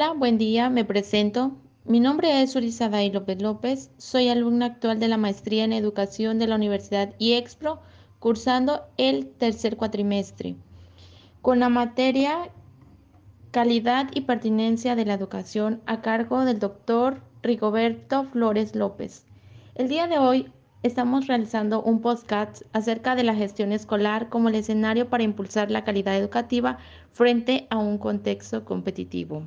Hola, buen día, me presento. Mi nombre es Ulisa Day López López, soy alumna actual de la maestría en educación de la Universidad IEXPRO, cursando el tercer cuatrimestre, con la materia calidad y pertinencia de la educación a cargo del doctor Rigoberto Flores López. El día de hoy estamos realizando un podcast acerca de la gestión escolar como el escenario para impulsar la calidad educativa frente a un contexto competitivo.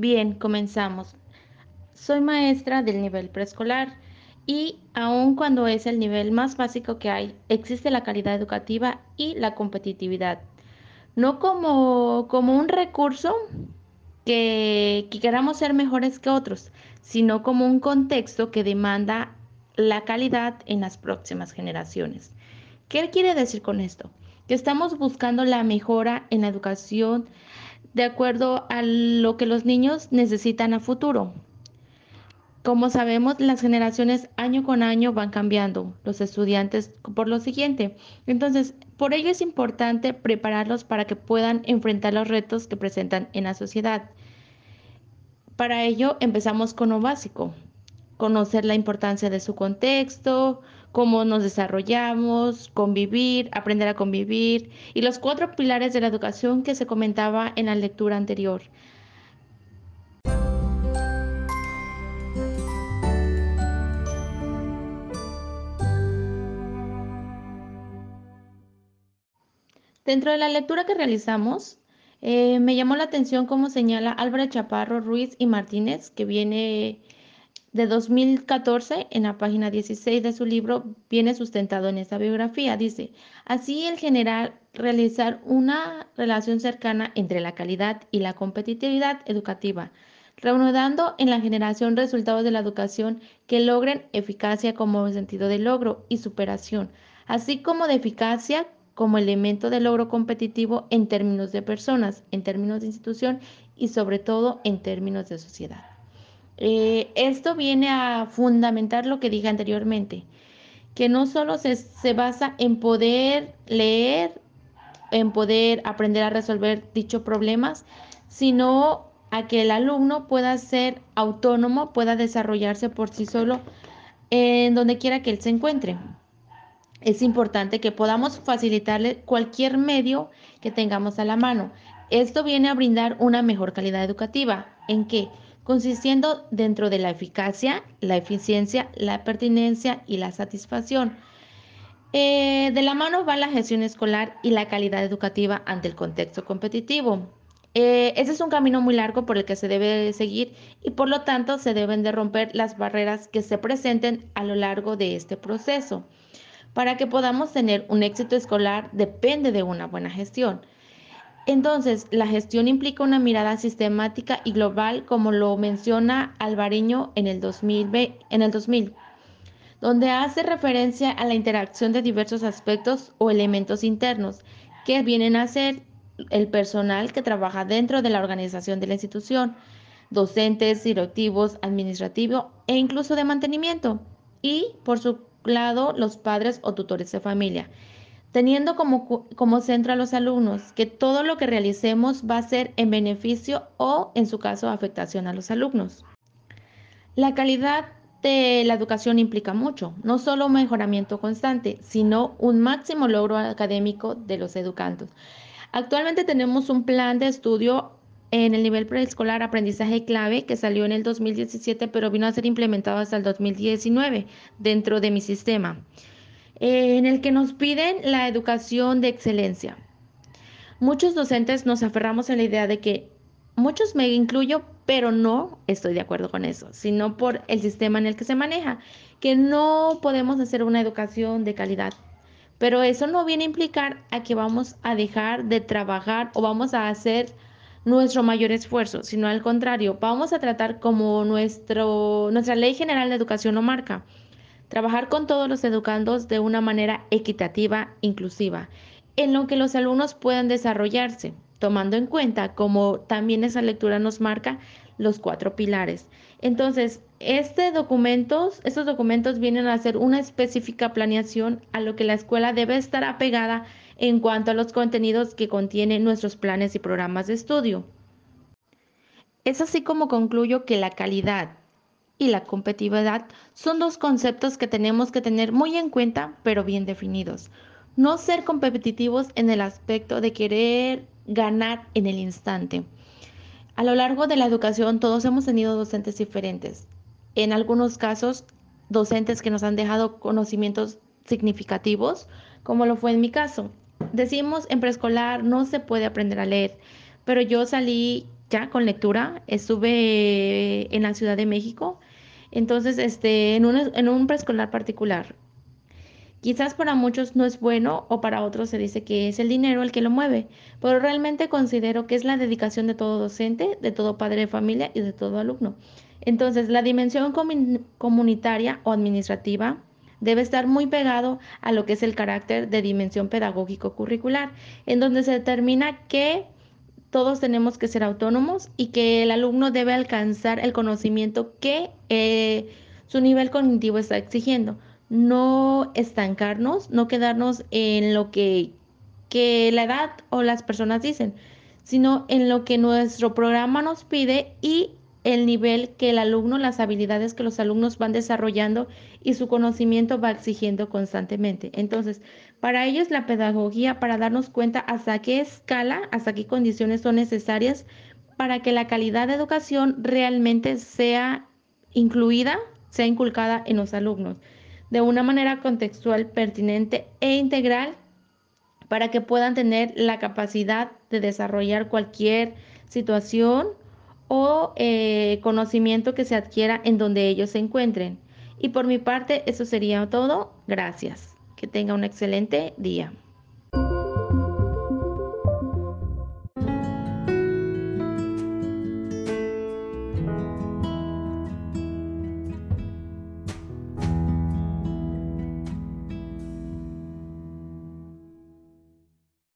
Bien, comenzamos. Soy maestra del nivel preescolar y aun cuando es el nivel más básico que hay, existe la calidad educativa y la competitividad. No como, como un recurso que, queramos ser mejores que otros, sino como un contexto que demanda la calidad en las próximas generaciones. ¿Qué quiere decir con esto? Que estamos buscando la mejora en la educación de acuerdo a lo que los niños necesitan a futuro. Como sabemos, las generaciones año con año van cambiando, los estudiantes por lo siguiente. Entonces, por ello es importante prepararlos para que puedan enfrentar los retos que presentan en la sociedad. Para ello empezamos con lo básico, conocer la importancia de su contexto, cómo nos desarrollamos, convivir, aprender a convivir y los cuatro pilares de la educación que se comentaba en la lectura anterior. Dentro de la lectura que realizamos, eh, me llamó la atención cómo señala Álvaro Chaparro, Ruiz y Martínez, que viene de 2014 en la página 16 de su libro, viene sustentado en esta biografía. Dice, así el general realizar una relación cercana entre la calidad y la competitividad educativa, reanudando en la generación resultados de la educación que logren eficacia como sentido de logro y superación, así como de eficacia como elemento de logro competitivo en términos de personas, en términos de institución y sobre todo en términos de sociedad. Eh, esto viene a fundamentar lo que dije anteriormente, que no solo se, se basa en poder leer, en poder aprender a resolver dichos problemas, sino a que el alumno pueda ser autónomo, pueda desarrollarse por sí solo en donde quiera que él se encuentre es importante que podamos facilitarle cualquier medio que tengamos a la mano. Esto viene a brindar una mejor calidad educativa. ¿En qué? Consistiendo dentro de la eficacia, la eficiencia, la pertinencia y la satisfacción. Eh, de la mano va la gestión escolar y la calidad educativa ante el contexto competitivo. Eh, ese es un camino muy largo por el que se debe seguir y por lo tanto se deben de romper las barreras que se presenten a lo largo de este proceso. Para que podamos tener un éxito escolar depende de una buena gestión. Entonces, la gestión implica una mirada sistemática y global, como lo menciona Alvareño en el 2000, en el 2000 donde hace referencia a la interacción de diversos aspectos o elementos internos que vienen a ser el personal que trabaja dentro de la organización de la institución, docentes, directivos, administrativos e incluso de mantenimiento. Y, por su lado los padres o tutores de familia, teniendo como, como centro a los alumnos, que todo lo que realicemos va a ser en beneficio o, en su caso, afectación a los alumnos. La calidad de la educación implica mucho, no solo un mejoramiento constante, sino un máximo logro académico de los educandos. Actualmente tenemos un plan de estudio en el nivel preescolar aprendizaje clave que salió en el 2017 pero vino a ser implementado hasta el 2019 dentro de mi sistema, en el que nos piden la educación de excelencia. Muchos docentes nos aferramos a la idea de que muchos me incluyo, pero no estoy de acuerdo con eso, sino por el sistema en el que se maneja, que no podemos hacer una educación de calidad. Pero eso no viene a implicar a que vamos a dejar de trabajar o vamos a hacer nuestro mayor esfuerzo, sino al contrario, vamos a tratar como nuestro, nuestra ley general de educación lo marca, trabajar con todos los educandos de una manera equitativa, inclusiva, en lo que los alumnos puedan desarrollarse, tomando en cuenta, como también esa lectura nos marca, los cuatro pilares. Entonces, este documentos, estos documentos vienen a hacer una específica planeación a lo que la escuela debe estar apegada en cuanto a los contenidos que contienen nuestros planes y programas de estudio. Es así como concluyo que la calidad y la competitividad son dos conceptos que tenemos que tener muy en cuenta, pero bien definidos. No ser competitivos en el aspecto de querer ganar en el instante. A lo largo de la educación todos hemos tenido docentes diferentes. En algunos casos, docentes que nos han dejado conocimientos significativos, como lo fue en mi caso. Decimos en preescolar no se puede aprender a leer, pero yo salí ya con lectura, estuve en la Ciudad de México, entonces este, en, un, en un preescolar particular. Quizás para muchos no es bueno o para otros se dice que es el dinero el que lo mueve, pero realmente considero que es la dedicación de todo docente, de todo padre de familia y de todo alumno. Entonces, la dimensión comunitaria o administrativa debe estar muy pegado a lo que es el carácter de dimensión pedagógico curricular, en donde se determina que todos tenemos que ser autónomos y que el alumno debe alcanzar el conocimiento que eh, su nivel cognitivo está exigiendo. No estancarnos, no quedarnos en lo que, que la edad o las personas dicen, sino en lo que nuestro programa nos pide y el nivel que el alumno, las habilidades que los alumnos van desarrollando y su conocimiento va exigiendo constantemente. Entonces, para ellos la pedagogía, para darnos cuenta hasta qué escala, hasta qué condiciones son necesarias para que la calidad de educación realmente sea incluida, sea inculcada en los alumnos, de una manera contextual, pertinente e integral para que puedan tener la capacidad de desarrollar cualquier situación o eh, conocimiento que se adquiera en donde ellos se encuentren. Y por mi parte, eso sería todo. Gracias. Que tenga un excelente día.